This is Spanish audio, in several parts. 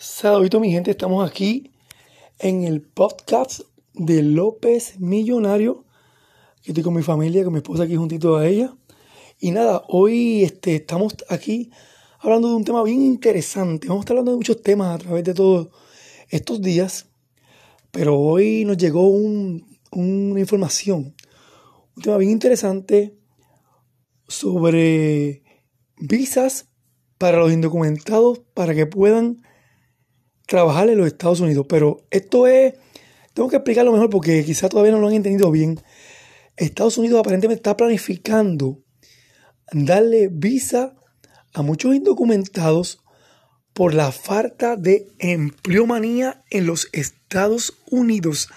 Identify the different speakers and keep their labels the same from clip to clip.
Speaker 1: Saludito mi gente, estamos aquí en el podcast de López Millonario. Que estoy con mi familia, con mi esposa aquí juntito a ella. Y nada, hoy este, estamos aquí hablando de un tema bien interesante. Vamos a estar hablando de muchos temas a través de todos estos días. Pero hoy nos llegó un, una información, un tema bien interesante sobre visas para los indocumentados para que puedan trabajar en los Estados Unidos. Pero esto es, tengo que explicarlo mejor porque quizás todavía no lo han entendido bien. Estados Unidos aparentemente está planificando darle visa a muchos indocumentados por la falta de empleomanía en los Estados Unidos.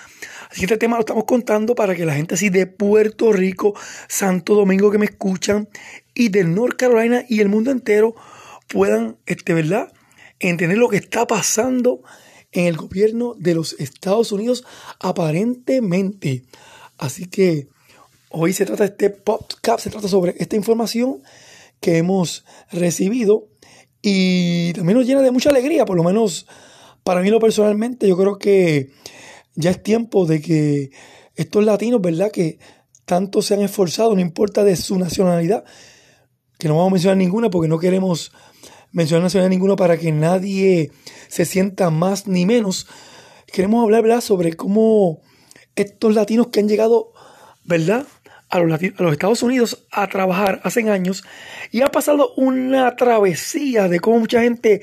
Speaker 1: Así que este tema lo estamos contando para que la gente así de Puerto Rico, Santo Domingo que me escuchan y de North Carolina y el mundo entero puedan, este, ¿verdad? Entender lo que está pasando en el gobierno de los Estados Unidos aparentemente. Así que hoy se trata de este podcast, se trata sobre esta información que hemos recibido y también nos llena de mucha alegría, por lo menos para mí lo personalmente, yo creo que ya es tiempo de que estos latinos, ¿verdad? Que tanto se han esforzado, no importa de su nacionalidad, que no vamos a mencionar ninguna porque no queremos mencionar nacionalidad ninguna para que nadie se sienta más ni menos. Queremos hablar. Sobre cómo estos latinos que han llegado, ¿verdad? a los, Estados Unidos a trabajar hace años y ha pasado una travesía de cómo mucha gente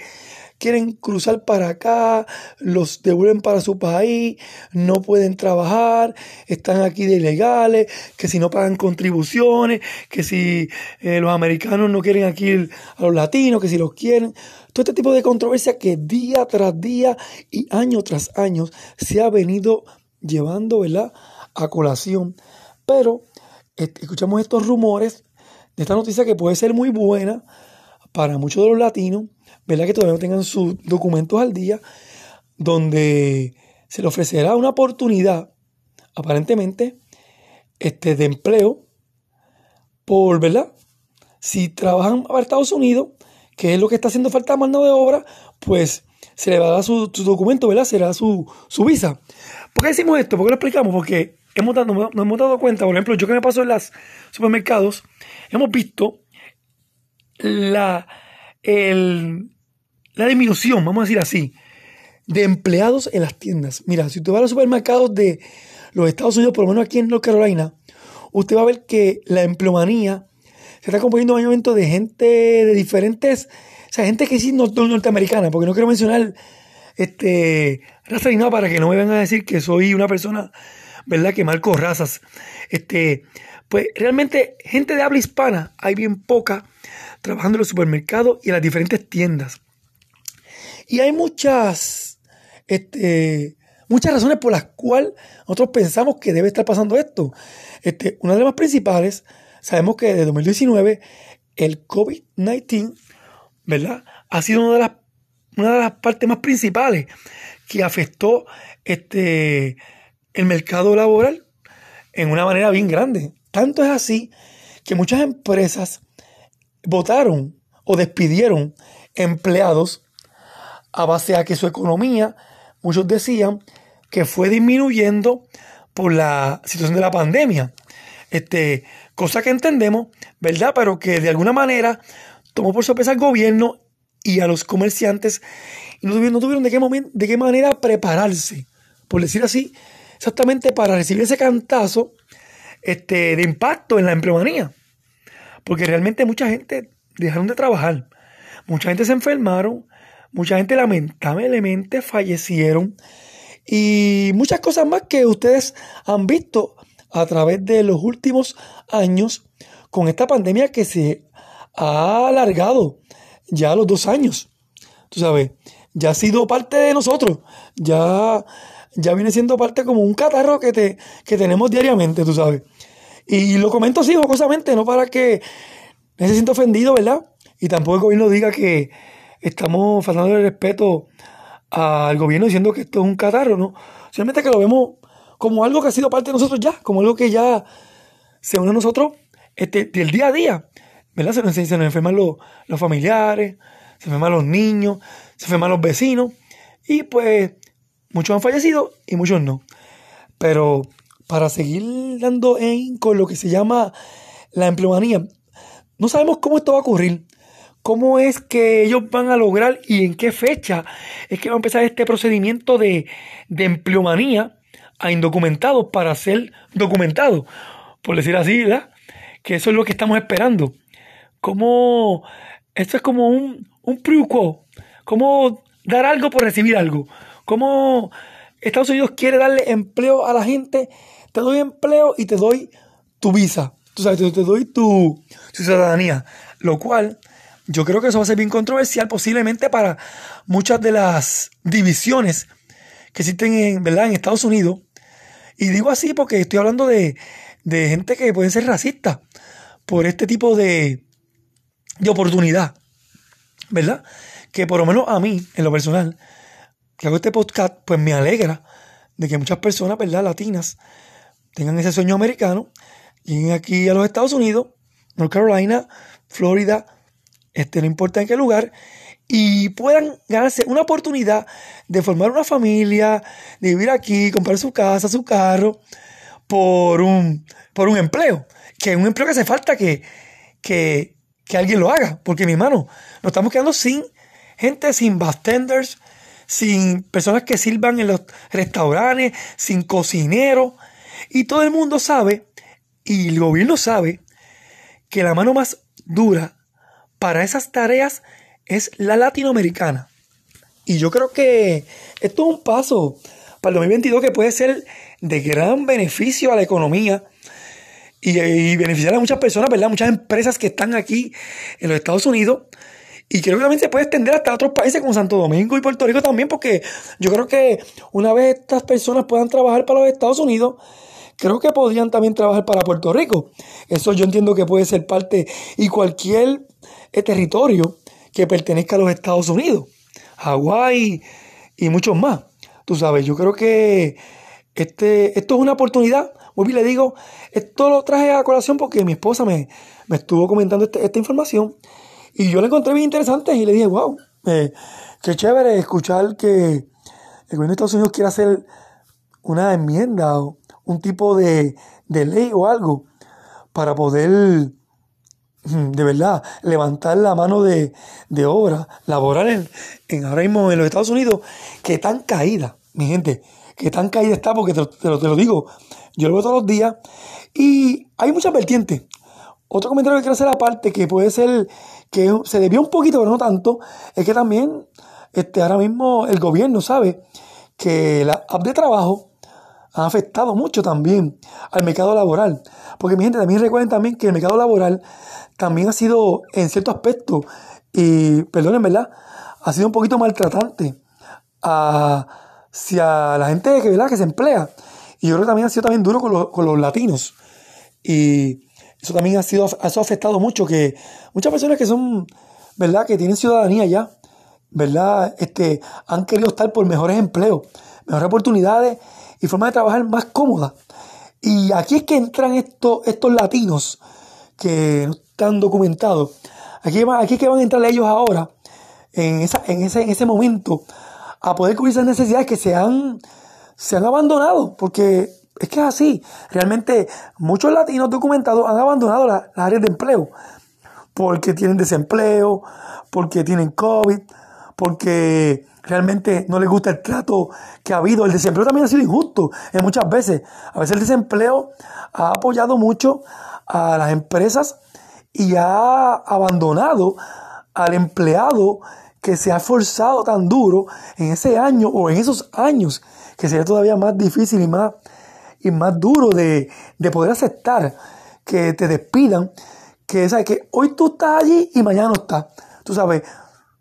Speaker 1: quieren cruzar para acá, los devuelven para su país, no pueden trabajar, están aquí de ilegales, que si no pagan contribuciones, que si eh, los americanos no quieren aquí a los latinos, que si los quieren. Todo este tipo de controversia que día tras día y año tras año se ha venido llevando, ¿verdad? A colación. Pero escuchamos estos rumores de esta noticia que puede ser muy buena para muchos de los latinos, ¿verdad? Que todavía no tengan sus documentos al día, donde se le ofrecerá una oportunidad, aparentemente, este, de empleo por, ¿verdad? Si trabajan para Estados Unidos, que es lo que está haciendo falta mano de obra, pues se le va a dar su, documento, ¿verdad? Será su, su visa. ¿Por qué decimos esto? ¿Por qué lo explicamos? Porque hemos dado, nos hemos dado cuenta, por ejemplo, yo que me paso en los supermercados, hemos visto la, la disminución, vamos a decir así, de empleados en las tiendas. Mira, si usted va a los supermercados de los Estados Unidos, por lo menos aquí en North Carolina, usted va a ver que la empleomanía se está componiendo momento de gente de diferentes, o sea, gente que sí no, norteamericana, porque no quiero mencionar este raza ni nada para que no me vengan a decir que soy una persona ¿verdad? Que marco razas. Este, pues realmente gente de habla hispana hay bien poca trabajando en los supermercados y en las diferentes tiendas. Y hay muchas, este, muchas razones por las cuales nosotros pensamos que debe estar pasando esto. Este, una de las más principales, sabemos que desde 2019 el COVID-19, ¿verdad? Ha sido una de las, una de las partes más principales que afectó este, el mercado laboral en una manera bien grande. Tanto es así que muchas empresas votaron o despidieron empleados a base a que su economía, muchos decían, que fue disminuyendo por la situación de la pandemia. Este, cosa que entendemos, ¿verdad? Pero que de alguna manera tomó por sorpresa al gobierno y a los comerciantes y no tuvieron, tuvieron de, qué momento, de qué manera prepararse, por decir así, exactamente para recibir ese cantazo este, de impacto en la empleomanía. Porque realmente mucha gente dejaron de trabajar, mucha gente se enfermaron, mucha gente lamentablemente fallecieron y muchas cosas más que ustedes han visto a través de los últimos años con esta pandemia que se ha alargado ya los dos años. Tú sabes, ya ha sido parte de nosotros, ya ya viene siendo parte como un catarro que, te, que tenemos diariamente, tú sabes. Y lo comento así, jocosamente, no para que me se sienta ofendido, ¿verdad? Y tampoco el gobierno diga que estamos faltando el respeto al gobierno diciendo que esto es un catarro, ¿no? Simplemente que lo vemos como algo que ha sido parte de nosotros ya, como algo que ya se une a nosotros este, del día a día, ¿verdad? Se nos, se nos enferman los, los familiares, se enferman los niños, se enferman los vecinos, Y pues muchos han fallecido y muchos no. Pero para seguir dando en con lo que se llama la empleomanía, no sabemos cómo esto va a ocurrir. ¿Cómo es que ellos van a lograr y en qué fecha es que va a empezar este procedimiento de, de empleomanía a indocumentados para ser documentados? Por decir así, ¿verdad? Que eso es lo que estamos esperando. ¿Cómo esto es como un, un quo? ¿Cómo dar algo por recibir algo? ¿Cómo Estados Unidos quiere darle empleo a la gente? Te doy empleo y te doy tu visa. Tú sabes, te, doy tu, tu ciudadanía. Lo cual yo creo que eso va a ser bien controversial posiblemente para muchas de las divisiones que existen en, ¿verdad? en Estados Unidos. Y digo así porque estoy hablando de, gente que puede ser racista por este tipo de, de oportunidad. ¿Verdad? Que por lo menos a mí, en lo personal, que hago este podcast, pues me alegra de que muchas personas, ¿verdad? Latinas, tengan ese sueño americano, lleguen aquí a los Estados Unidos, North Carolina, Florida, este, no importa en qué lugar, y puedan ganarse una oportunidad de formar una familia, de vivir aquí, comprar su casa, su carro, por un, por un empleo. Que es un empleo que hace falta que, que, que alguien lo haga. Porque, mi hermano, nos estamos quedando sin gente, sin bartenders, sin personas que sirvan en los restaurantes, sin cocineros. Y todo el mundo sabe, y el gobierno sabe, que la mano más dura para esas tareas es la latinoamericana. Y yo creo que esto es un paso para el 2022 que puede ser de gran beneficio a la economía y, beneficiar a muchas personas, ¿verdad? Muchas empresas que están aquí en los Estados Unidos. Y creo que también se puede extender hasta otros países como Santo Domingo y Puerto Rico también, porque yo creo que una vez estas personas puedan trabajar para los Estados Unidos, creo que podrían también trabajar para Puerto Rico. Eso yo entiendo que puede ser parte y cualquier eh, territorio que pertenezca a los Estados Unidos, Hawái y muchos más. Tú sabes, yo creo que este, esto es una oportunidad. Muy bien le digo, esto lo traje a colación porque mi esposa me, me estuvo comentando este, esta información y yo la encontré bien interesante y le dije, wow, eh, qué chévere escuchar que el gobierno de Estados Unidos quiere hacer una enmienda o un tipo de, de ley o algo para poder de verdad, levantar la mano de, obra laboral en, ahora mismo en los Estados Unidos, que tan caída, mi gente, que tan caída está, porque te, lo, te lo digo, yo lo veo todos los días, y hay muchas vertientes. Otro comentario que quiero hacer aparte, que puede ser que se debió un poquito, pero no tanto, es que también este, ahora mismo el gobierno sabe que la app de trabajo ha afectado mucho también al mercado laboral. Porque mi gente, también recuerden también que el mercado laboral también ha sido, en cierto aspecto, y perdonen, ¿verdad? Ha sido un poquito maltratante hacia la gente que, ¿verdad? que se emplea. Y yo creo que también ha sido también duro con, con los latinos. Y eso también ha sido, eso ha afectado mucho, que muchas personas que son, ¿verdad? Que tienen ciudadanía ya, ¿verdad? Este, han querido estar por mejores empleos, mejores oportunidades y formas de trabajar más cómodas. Y aquí es que entran estos, estos latinos que tan documentado. Aquí, aquí es que van a entrar ellos ahora, en, esa, en, ese, en ese momento, a poder cubrir esas necesidades que se han, se han abandonado, porque es que es así. Realmente muchos latinos documentados han abandonado las áreas de empleo, porque tienen desempleo, porque tienen COVID, porque realmente no les gusta el trato que ha habido. El desempleo también ha sido injusto en muchas veces. A veces el desempleo ha apoyado mucho a las empresas y ha abandonado al empleado que se ha esforzado tan duro en ese año o en esos años, que sería todavía más difícil y más, y más duro de, poder aceptar que te despidan, que, ¿sabes? que hoy tú estás allí y mañana no estás. Tú sabes,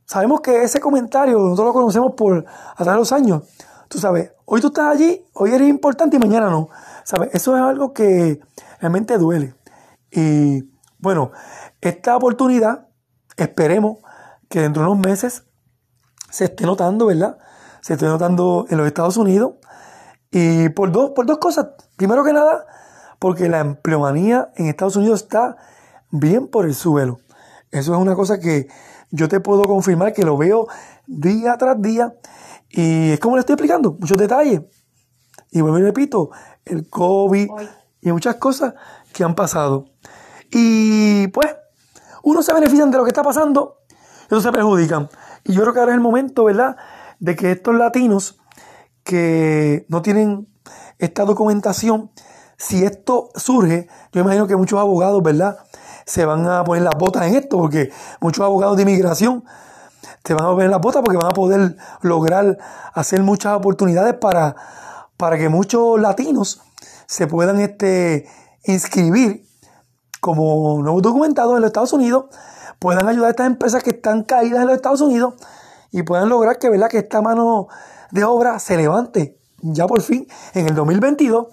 Speaker 1: sabemos que ese comentario nosotros lo conocemos por a través de los años. Tú sabes, hoy tú estás allí, hoy eres importante y mañana no. ¿Sabes? Eso es algo que realmente duele. Y bueno, esta oportunidad esperemos que dentro de unos meses se esté notando, ¿verdad? Se esté notando en los Estados Unidos. Y por dos, por dos cosas. Primero que nada, porque la empleomanía en Estados Unidos está bien por el suelo. Eso es una cosa que yo te puedo confirmar que lo veo día tras día Y es como le estoy explicando, muchos detalles. Y vuelvo y repito, el COVID y muchas cosas que han pasado. Y pues, unos se benefician de lo que está pasando y otros se perjudican. Y yo creo que ahora es el momento, ¿verdad?, de que estos latinos que no tienen esta documentación, si esto surge, yo imagino que muchos abogados, ¿verdad?, se van a poner las botas en esto, porque muchos abogados de inmigración se van a poner las botas porque van a poder lograr hacer muchas oportunidades para, para que muchos latinos se puedan este, inscribir como nuevos documentados en los Estados Unidos, puedan ayudar a estas empresas que están caídas en los Estados Unidos y puedan lograr que, ¿verdad? que esta mano de obra se levante ya por fin en el 2022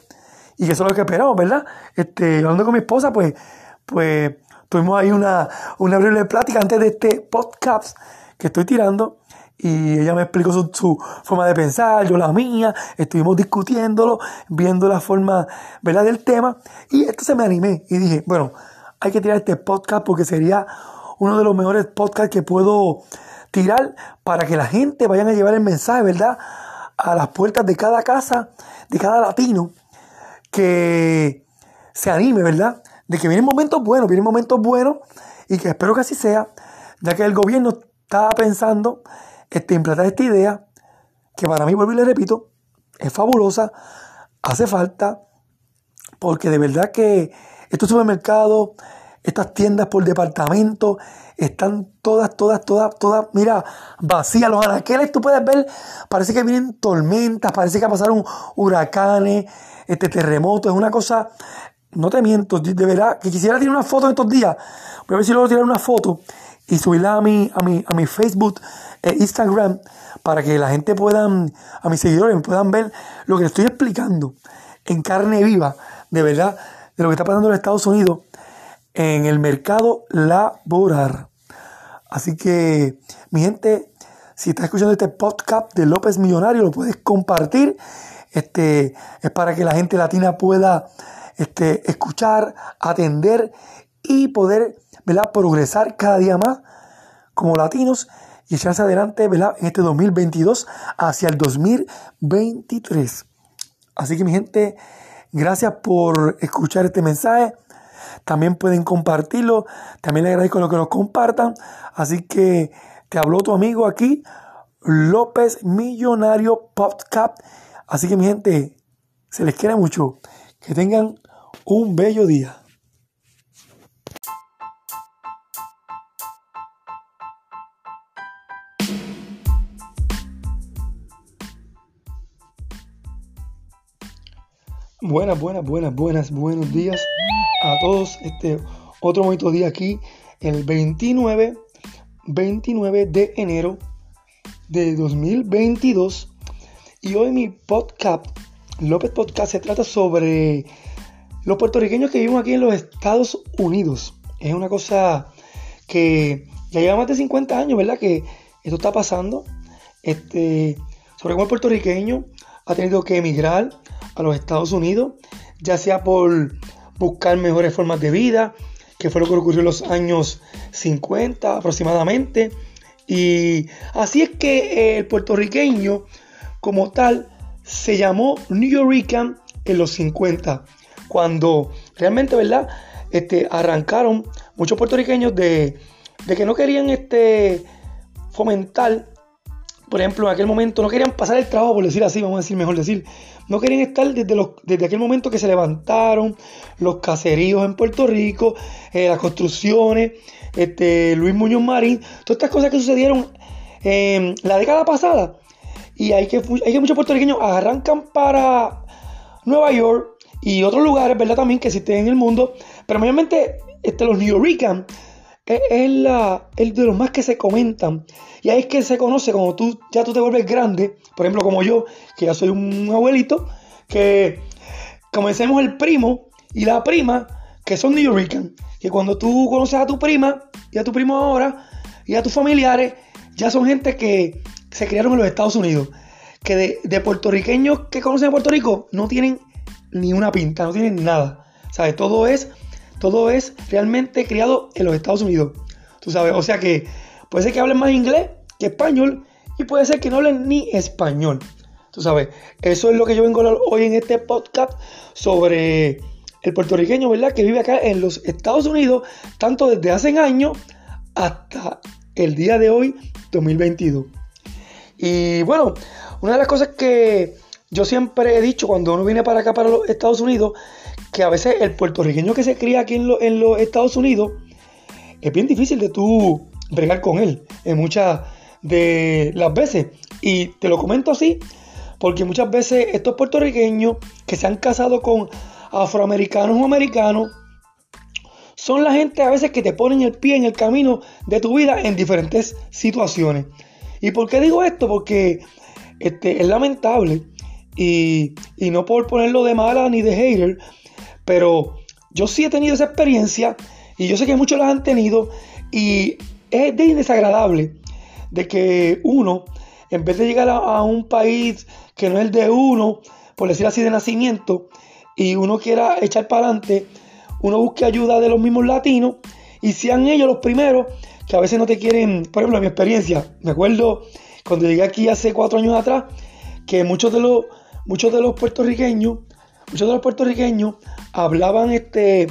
Speaker 1: y eso es lo que esperamos, ¿verdad? Este, hablando con mi esposa, pues, pues tuvimos ahí una, una breve plática antes de este podcast que estoy tirando y ella me explicó su, forma de pensar, yo la mía, estuvimos discutiéndolo, viendo la forma ¿verdad? del tema y se me animé y dije, bueno, hay que tirar este podcast porque sería uno de los mejores podcasts que puedo tirar para que la gente vayan a llevar el mensaje, ¿verdad? A las puertas de cada casa, de cada latino, que se anime, ¿verdad? De que vienen momentos buenos, vienen momentos buenos y que espero que así sea, ya que el gobierno está pensando este, implantar esta idea, que para mí, vuelvo y le repito, es fabulosa, hace falta, porque de verdad que estos supermercados, estas tiendas por departamento, están todas, todas, todas, todas, mira, vacías. Los anaqueles tú puedes ver, parece que vienen tormentas, parece que pasaron huracanes, este terremoto, es una cosa, no te miento, de verdad, que quisiera tirar una foto en estos días. Voy a ver si logro tirar una foto y subirla a mi, a mi, a mi Facebook e Instagram para que la gente pueda, a mis seguidores puedan ver lo que estoy explicando en carne viva, de verdad, de lo que está pasando en Estados Unidos en el mercado laboral. Así que, mi gente, si estás escuchando este podcast de López Millonario, lo puedes compartir. Este, es para que la gente latina pueda este, escuchar, atender y poder progresar cada día más como latinos y echarse adelante en este 2022 hacia el 2023. Así que mi gente, gracias por escuchar este mensaje. También pueden compartirlo. También les agradezco lo que nos compartan. Así que te habló tu amigo aquí, López Millonario Podcast. Así que mi gente, se les quiere mucho. Que tengan un bello día. Buenas, buenas, buenas, buenas, buenos días a todos. Este otro bonito día aquí, el 29, 29 de enero de 2022. Y hoy mi podcast, López Podcast, se trata sobre los puertorriqueños que viven aquí en los Estados Unidos. Es una cosa que ya lleva más de 50 años, ¿verdad? Que esto está pasando. Este, sobre cómo el puertorriqueño ha tenido que emigrar a los Estados Unidos, ya sea por buscar mejores formas de vida, que fue lo que ocurrió en los años 50 aproximadamente. Y así es que el puertorriqueño como tal se llamó New Yorker en los 50, cuando realmente, ¿verdad? Este, arrancaron muchos puertorriqueños de, que no querían este, fomentar por ejemplo, en aquel momento no querían pasar el trabajo, por decir así, vamos a decir, mejor decir, no querían estar desde, aquel momento que se levantaron los caseríos en Puerto Rico, eh, las construcciones, este, Luis Muñoz Marín, todas estas cosas que sucedieron en la década pasada. Y hay que, hay muchos puertorriqueños arrancan para Nueva York y otros lugares, ¿verdad? También que existen en el mundo, pero mayormente este, los New Yorkers es, la, el de los más que se comentan. Y ahí es que se conoce como tú, ya tú te vuelves grande, por ejemplo como yo, que ya soy un abuelito, que comencemos el primo y la prima, que son New Yorkers. Que cuando tú conoces a tu prima y a tu primo ahora y a tus familiares, ya son gente que se criaron en los Estados Unidos. Que de, de puertorriqueños que conocen a Puerto Rico no tienen ni una pinta, no tienen nada. ¿Sabes? Todo es todo es realmente criado en los Estados Unidos. Tú sabes, o sea que puede ser que hablen más inglés que español y puede ser que no hablen ni español. Tú sabes, eso es lo que yo vengo a hablar hoy en este podcast sobre el puertorriqueño, ¿verdad? Que vive acá en los Estados Unidos, tanto desde hace años hasta el día de hoy, 2022. Y bueno, una de las cosas que yo siempre he dicho cuando uno viene para acá, para los Estados Unidos, que a veces el puertorriqueño que se cría aquí en, en los Estados Unidos, es bien difícil de tú bregar con él en muchas de las veces. Y te lo comento así, porque muchas veces estos puertorriqueños que se han casado con afroamericanos o americanos, son la gente a veces que te ponen el pie en el camino de tu vida en diferentes situaciones. ¿Y por qué digo esto? Porque este, es lamentable y, y no por ponerlo de mala ni de hater, pero yo sí he tenido esa experiencia y yo sé que muchos la han tenido y es desagradable de que uno, en vez de llegar a, un país que no es el de uno, por decir así de nacimiento, y uno quiera echar para adelante, uno busque ayuda de los mismos latinos y sean ellos los primeros que a veces no te quieren, por ejemplo, en mi experiencia, me acuerdo cuando llegué aquí hace cuatro años atrás, que muchos de los, muchos de los puertorriqueños, muchos de los puertorriqueños hablaban este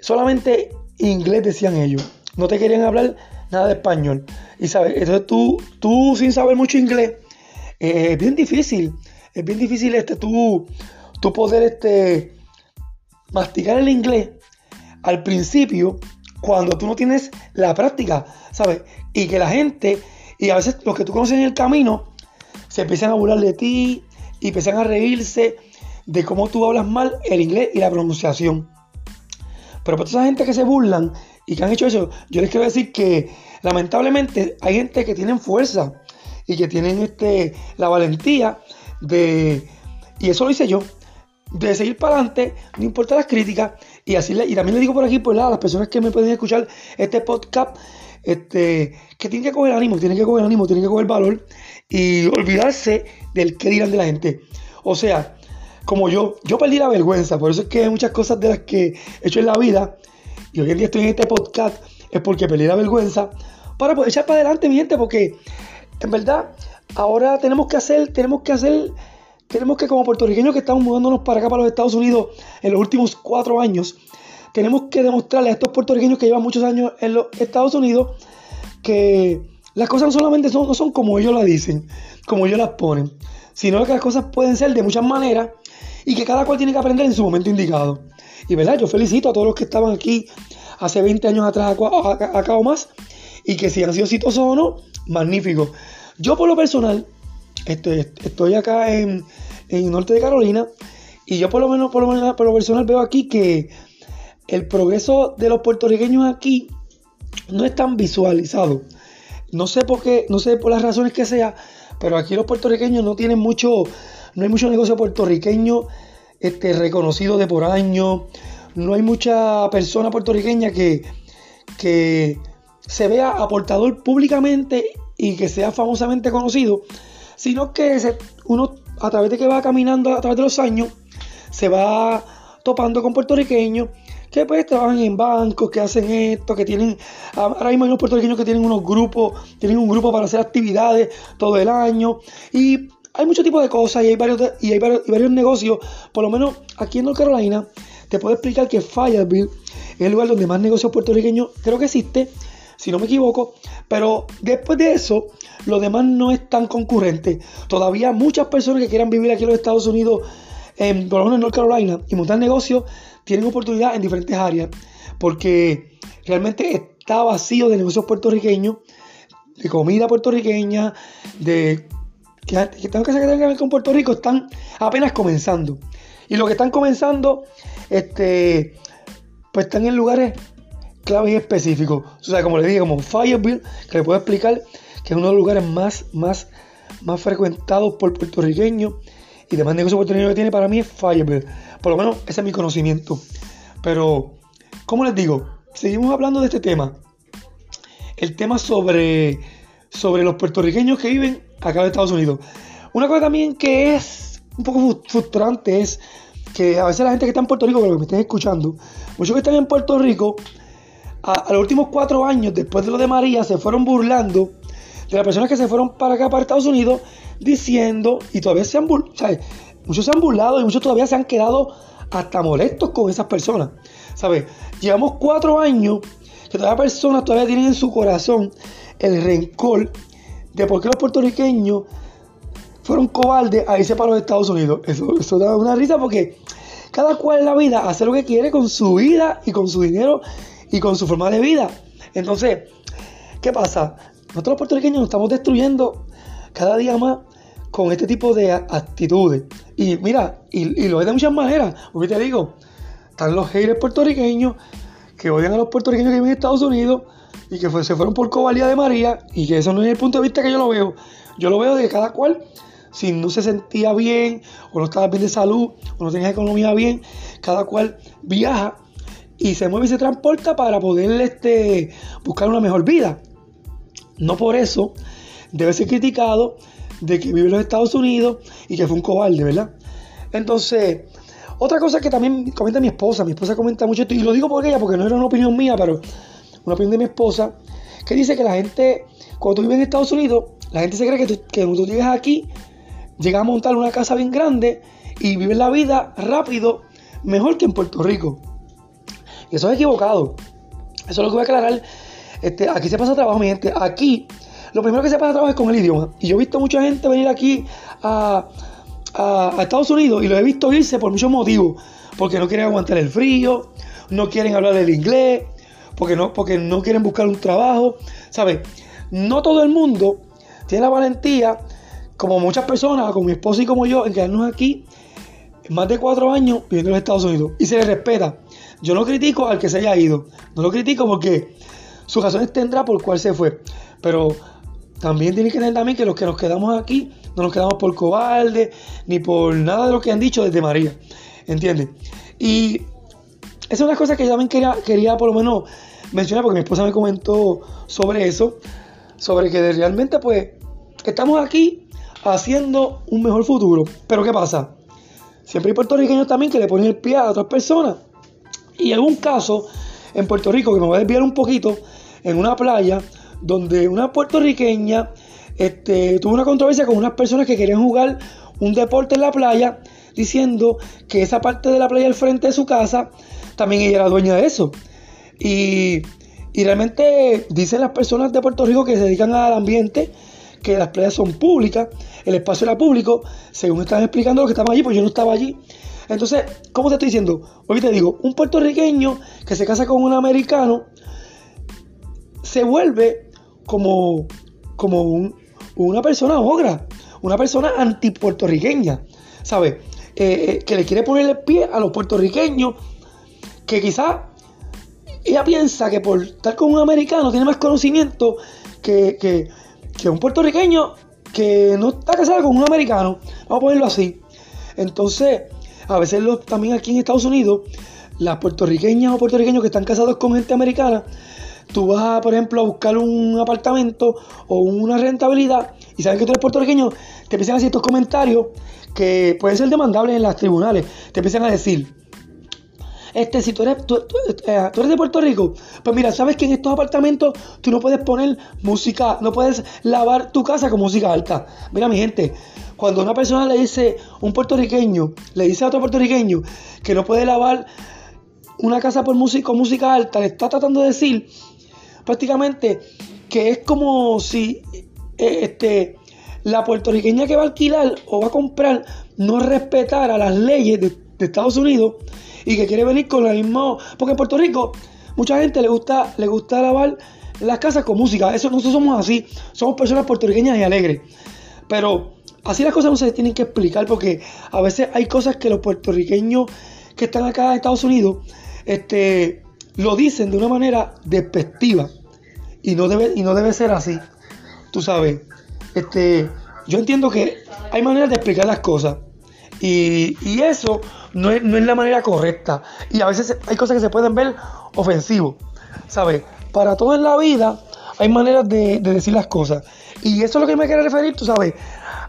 Speaker 1: solamente inglés decían ellos. No te querían hablar nada de español. Y sabes, entonces tú, tú sin saber mucho inglés, eh, es bien difícil. Es bien difícil este, tú, tú poder este, masticar el inglés al principio cuando tú no tienes la práctica, ¿sabes? Y que la gente, y a veces los que tú conoces en el camino, se empiezan a burlar de ti y empiezan a reírse de cómo tú hablas mal el inglés y la pronunciación. Pero para toda esa gente que se burlan y que han hecho eso, yo les quiero decir que lamentablemente hay gente que tienen fuerza y que tienen este, la valentía de, y eso lo hice yo, de seguir para adelante, no importa las críticas, y así y también le digo por aquí, pues a las personas que me pueden escuchar este podcast, este, que tienen que coger ánimo, tienen que coger ánimo, tienen que coger valor y olvidarse del que dirán de la gente. O sea, como yo, yo perdí la vergüenza, por eso es que hay muchas cosas de las que he hecho en la vida, y hoy en día estoy en este podcast, es porque perdí la vergüenza, para poder echar para adelante, mi gente, porque en verdad, ahora tenemos que hacer, tenemos que hacer, tenemos que como puertorriqueños que estamos mudándonos para acá, para los Estados Unidos, en los últimos cuatro años, tenemos que demostrarle a estos puertorriqueños que llevan muchos años en los Estados Unidos que las cosas no solamente son, no son como ellos las dicen, como ellos las ponen, sino que las cosas pueden ser de muchas maneras y que cada cual tiene que aprender en su momento indicado. Y verdad, yo felicito a todos los que estaban aquí hace 20 años atrás acá o más y que si han sido exitosos o no, magnífico. Yo por lo personal estoy, acá en, en norte de Carolina y yo por lo menos por lo, menos, por personal veo aquí que el progreso de los puertorriqueños aquí no es tan visualizado. No sé por qué, no sé por las razones que sea, pero aquí los puertorriqueños no tienen mucho no hay mucho negocio puertorriqueño este, reconocido de por año, no hay mucha persona puertorriqueña que, que se vea aportador públicamente y que sea famosamente conocido, sino que uno a través de que va caminando a través de los años, se va topando con puertorriqueños que pues trabajan en bancos, que hacen esto, que tienen, ahora mismo hay unos puertorriqueños que tienen unos grupos, tienen un grupo para hacer actividades todo el año y hay muchos tipos de cosas y hay varios, y hay varios, negocios. Por lo menos aquí en North Carolina, te puedo explicar que Fireville es el lugar donde más negocios puertorriqueños creo que existe, si no me equivoco. Pero después de eso, lo demás no es tan concurrente. Todavía muchas personas que quieran vivir aquí en los Estados Unidos, en, por lo menos en North Carolina, y montar negocios, tienen oportunidad en diferentes áreas. Porque realmente está vacío de negocios puertorriqueños, de comida puertorriqueña, de que, que tengo que ver con Puerto Rico están apenas comenzando. Y los que están comenzando, este, pues están en lugares claves y específicos. O sea, como le dije, como Fireville, que le puedo explicar que es uno de los lugares más, más, más frecuentados por puertorriqueños y demás negocios puertorriqueños que tiene para mí es Fireville. Por lo menos ese es mi conocimiento. Pero, como les digo, seguimos hablando de este tema. El tema sobre, sobre los puertorriqueños que viven acá en Estados Unidos. Una cosa también que es un poco frustrante es que a veces la gente que está en Puerto Rico, que me estén escuchando, muchos que están en Puerto Rico, a, los últimos cuatro años, después de lo de María, se fueron burlando de las personas que se fueron para acá, para Estados Unidos, diciendo, y todavía se han burlado, muchos se han burlado y muchos todavía se han quedado hasta molestos con esas personas, ¿sabes? Llevamos cuatro años que todavía personas todavía tienen en su corazón el rencor de por qué los puertorriqueños fueron cobardes a irse para los Estados Unidos. Eso, eso da una risa porque cada cual en la vida hace lo que quiere con su vida y con su dinero y con su forma de vida. Entonces, ¿qué pasa? Nosotros los puertorriqueños nos estamos destruyendo cada día más con este tipo de actitudes. Y mira, y, lo es de muchas maneras. Porque te digo, están los haters puertorriqueños que odian a los puertorriqueños que viven en Estados Unidos y que se fueron por cobardía de María y que eso no es el punto de vista que yo lo veo. Yo lo veo de que cada cual, si no se sentía bien o no estaba bien de salud o no tenía economía bien, cada cual viaja y se mueve y se transporta para poder este, buscar una mejor vida. No por eso debe ser criticado de que vive en los Estados Unidos y que fue un cobarde, ¿verdad? Entonces, otra cosa que también comenta mi esposa, mi esposa comenta mucho esto, y lo digo por ella porque no era una opinión mía, pero una opinión de mi esposa, que dice que la gente, cuando tú vives en Estados Unidos, la gente se cree que, tú, que cuando tú llegas aquí, llegas a montar una casa bien grande y vives la vida rápido, mejor que en Puerto Rico. Y eso es equivocado. Eso es lo que voy a aclarar. Este, aquí se pasa trabajo, mi gente. Aquí lo primero que se pasa trabajo es con el idioma. Y yo he visto mucha gente venir aquí a, Estados Unidos y lo he visto irse por muchos motivos. Porque no quieren aguantar el frío, no quieren hablar el inglés, porque no, porque no quieren buscar un trabajo. ¿Sabes? No todo el mundo tiene la valentía, como muchas personas, como mi esposa y como yo, en quedarnos aquí más de cuatro años viviendo en los Estados Unidos. Y se le respeta. Yo no critico al que se haya ido. No lo critico porque sus razones tendrá por cuál se fue. Pero también tiene que entender también que los que nos quedamos aquí no nos quedamos por cobarde ni por nada de lo que han dicho desde María. ¿Entiendes? Y esa es una cosa que yo también quería, quería por lo menos mencionar porque mi esposa me comentó sobre eso. Sobre que realmente pues estamos aquí haciendo un mejor futuro. Pero ¿qué pasa? Siempre hay puertorriqueños también que le ponen el pie a otras personas. Y un caso en Puerto Rico, que me voy a desviar un poquito, en una playa, donde una puertorriqueña este, tuvo una controversia con unas personas que querían jugar un deporte en la playa, diciendo que esa parte de la playa al frente de su casa, también ella era dueña de eso. Y, y realmente dicen las personas de Puerto Rico que se dedican al ambiente que las playas son públicas, el espacio era público, según están explicando lo que estaban allí, pues yo no estaba allí. Entonces, ¿cómo te estoy diciendo? Hoy te digo, un puertorriqueño que se casa con un americano se vuelve como, como una persona ogra, una persona antipuertorriqueña, ¿sabes? Eh, eh, que le quiere poner el pie a los puertorriqueños, que quizá ella piensa que por estar con un americano tiene más conocimiento que, que, un puertorriqueño que no está casado con un americano, vamos a ponerlo así. Entonces, a veces también aquí en Estados Unidos, las puertorriqueñas o puertorriqueños que están casados con gente americana, tú vas, por ejemplo, a buscar un apartamento o una rentabilidad y sabes que tú eres puertorriqueño, te empiezan a hacer estos comentarios que pueden ser demandables en los tribunales. Te empiezan a decir, este, si tú eres, tú, eh, eres de Puerto Rico, pues mira, sabes que en estos apartamentos tú no puedes poner música, no puedes lavar tu casa con música alta. Mira, mi gente, cuando una persona le dice, un puertorriqueño, le dice a otro puertorriqueño que no puede lavar una casa por música, con música alta, le está tratando de decir prácticamente que es como si eh, este, la puertorriqueña que va a alquilar o va a comprar no respetara las leyes de, Estados Unidos y que quiere venir con la misma. Porque en Puerto Rico, mucha gente le gusta, le gusta lavar las casas con música. Eso, nosotros somos así, somos personas puertorriqueñas y alegres. Pero así las cosas no se tienen que explicar porque a veces hay cosas que los puertorriqueños que están acá en Estados Unidos este, lo dicen de una manera despectiva y no debe, y no debe ser así. Tú sabes, este, yo entiendo que hay maneras de explicar las cosas y, eso no es, la manera correcta. Y a veces hay cosas que se pueden ver ofensivos. ¿Sabes? Para todo en la vida hay maneras de, decir las cosas. Y eso es lo que me quiero referir, tú sabes,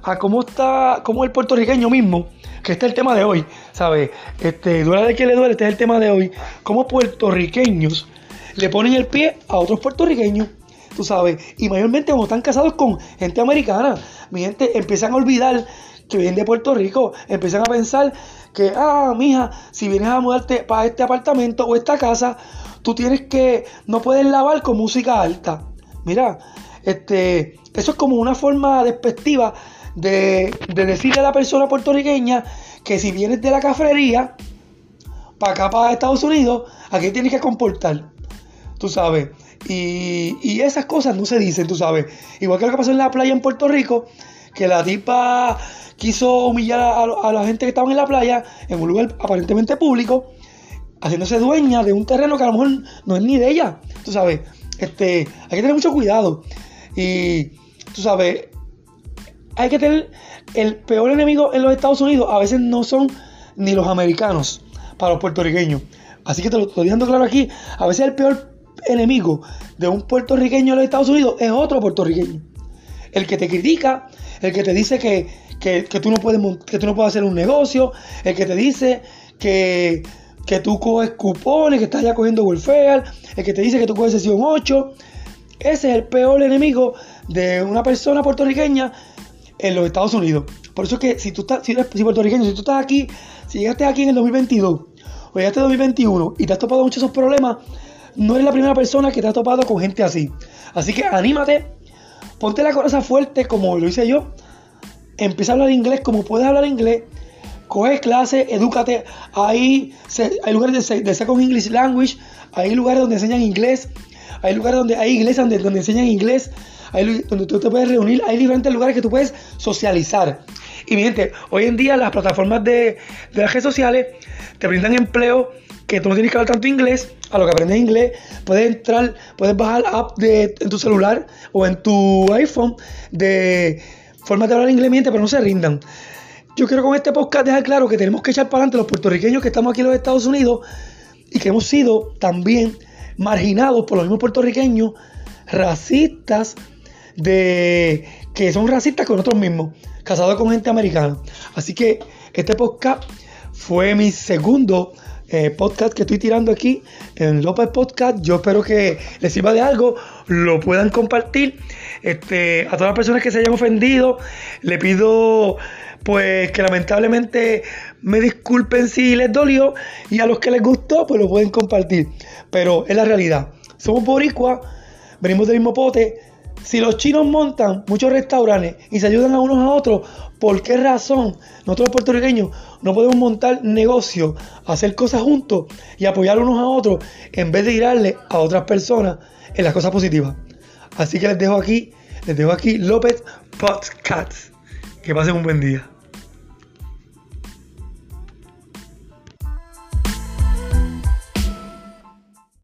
Speaker 1: a cómo está, cómo el puertorriqueño mismo, que este es el tema de hoy, ¿sabes? Este, duele de que le duele, este es el tema de hoy. Cómo puertorriqueños le ponen el pie a otros puertorriqueños, tú sabes, y mayormente cuando están casados con gente americana, mi gente empiezan a olvidar que vienen de Puerto Rico, empiezan a pensar que, ah, mija, si vienes a mudarte para este apartamento o esta casa, tú tienes que, no puedes lavar con música alta. Mira, este, eso es como una forma despectiva de, de decirle a la persona puertorriqueña que si vienes de la cafrería, para acá, para Estados Unidos, aquí tienes que comportar. Tú sabes. Y, y, esas cosas no se dicen, tú sabes. Igual que lo que pasó en la playa en Puerto Rico, que la tipa quiso humillar a, la gente que estaba en la playa, en un lugar aparentemente público, haciéndose dueña de un terreno que a lo mejor no es ni de ella. Tú sabes, este, hay que tener mucho cuidado. Y tú sabes, hay que tener el peor enemigo en los Estados Unidos, a veces no son ni los americanos para los puertorriqueños. Así que te lo estoy dejando claro aquí, a veces el peor enemigo de un puertorriqueño en los Estados Unidos es otro puertorriqueño. El que te critica, el que te dice que, tú, no puedes, que tú no puedes hacer un negocio, el que te dice que, que tú coges cupones, que estás ya cogiendo welfare, el que te dice que tú coges sesión 8. Ese es el peor enemigo de una persona puertorriqueña en los Estados Unidos. Por eso es que si tú estás, si eres puertorriqueño, si tú estás aquí, si llegaste aquí en el 2022 o llegaste en el 2021 y te has topado muchos esos problemas, no eres la primera persona que te ha topado con gente así. Así que anímate, ponte la cabeza fuerte como lo hice yo. Empieza a hablar inglés como puedes hablar inglés. Coge clases, edúcate. Hay, hay lugares de, de Second English Language, hay lugares donde enseñan inglés, hay lugares donde hay iglesias donde, donde enseñan inglés donde tú te puedes reunir, hay diferentes lugares que tú puedes socializar. Y mi gente, hoy en día las plataformas de, las redes sociales te brindan empleo que tú no tienes que hablar tanto inglés, a lo que aprendes inglés, puedes entrar, puedes bajar app de, en tu celular o en tu iPhone de formas de hablar inglés, mi pero no se rindan. Yo quiero con este podcast dejar claro que tenemos que echar para adelante los puertorriqueños que estamos aquí en los Estados Unidos y que hemos sido también marginados por los mismos puertorriqueños, racistas, de que son racistas con nosotros mismos, casados con gente americana. Así que este podcast fue mi segundo eh, podcast que estoy tirando aquí en López Podcast. Yo espero que les sirva de algo, lo puedan compartir. Este, a todas las personas que se hayan ofendido, le pido pues que lamentablemente me disculpen si les dolió y a los que les gustó pues lo pueden compartir. Pero es la realidad. Somos boricuas, venimos del mismo pote, si los chinos montan muchos restaurantes y se ayudan a unos a otros, ¿por qué razón nosotros puertorriqueños no podemos montar negocios, hacer cosas juntos y apoyar unos a otros en vez de tirarle a otras personas en las cosas positivas? Así que les dejo aquí, les dejo aquí López Podcast. Que pasen un buen día.